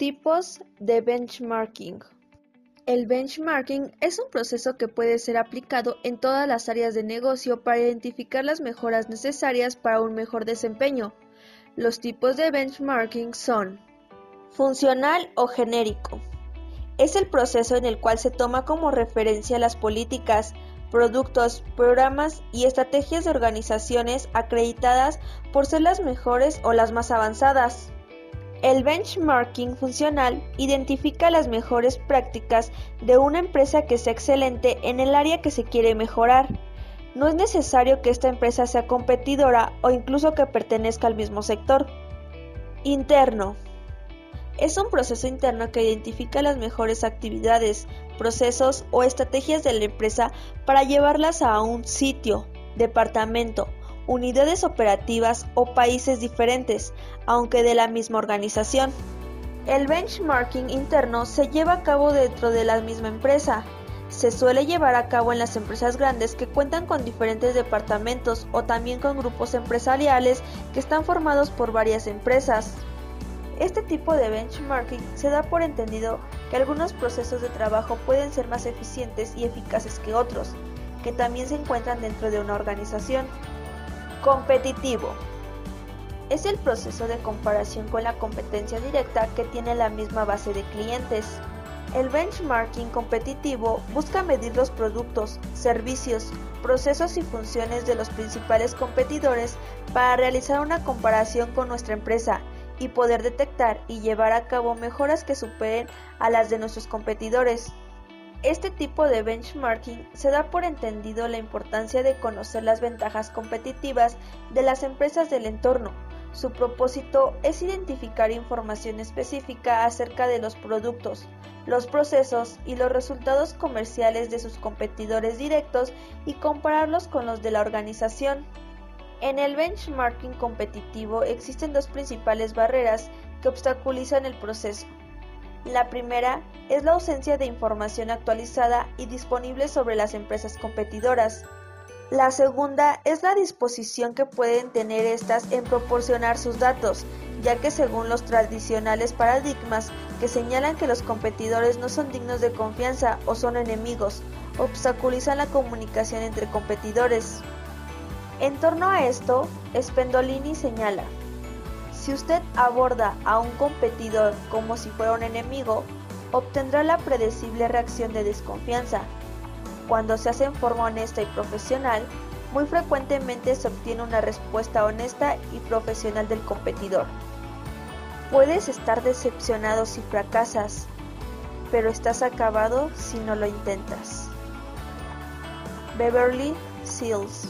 Tipos de benchmarking. El benchmarking es un proceso que puede ser aplicado en todas las áreas de negocio para identificar las mejoras necesarias para un mejor desempeño. Los tipos de benchmarking son funcional o genérico. Es el proceso en el cual se toma como referencia las políticas, productos, programas y estrategias de organizaciones acreditadas por ser las mejores o las más avanzadas. El benchmarking funcional identifica las mejores prácticas de una empresa que sea excelente en el área que se quiere mejorar. No es necesario que esta empresa sea competidora o incluso que pertenezca al mismo sector. Interno. Es un proceso interno que identifica las mejores actividades, procesos o estrategias de la empresa para llevarlas a un sitio, departamento, unidades operativas o países diferentes, aunque de la misma organización. El benchmarking interno se lleva a cabo dentro de la misma empresa. Se suele llevar a cabo en las empresas grandes que cuentan con diferentes departamentos o también con grupos empresariales que están formados por varias empresas. Este tipo de benchmarking se da por entendido que algunos procesos de trabajo pueden ser más eficientes y eficaces que otros, que también se encuentran dentro de una organización. Competitivo. Es el proceso de comparación con la competencia directa que tiene la misma base de clientes. El benchmarking competitivo busca medir los productos, servicios, procesos y funciones de los principales competidores para realizar una comparación con nuestra empresa y poder detectar y llevar a cabo mejoras que superen a las de nuestros competidores. Este tipo de benchmarking se da por entendido la importancia de conocer las ventajas competitivas de las empresas del entorno. Su propósito es identificar información específica acerca de los productos, los procesos y los resultados comerciales de sus competidores directos y compararlos con los de la organización. En el benchmarking competitivo existen dos principales barreras que obstaculizan el proceso. La primera es la ausencia de información actualizada y disponible sobre las empresas competidoras. La segunda es la disposición que pueden tener estas en proporcionar sus datos, ya que según los tradicionales paradigmas que señalan que los competidores no son dignos de confianza o son enemigos, obstaculizan la comunicación entre competidores. En torno a esto, Spendolini señala, si usted aborda a un competidor como si fuera un enemigo, obtendrá la predecible reacción de desconfianza. Cuando se hace en forma honesta y profesional, muy frecuentemente se obtiene una respuesta honesta y profesional del competidor. Puedes estar decepcionado si fracasas, pero estás acabado si no lo intentas. Beverly Seals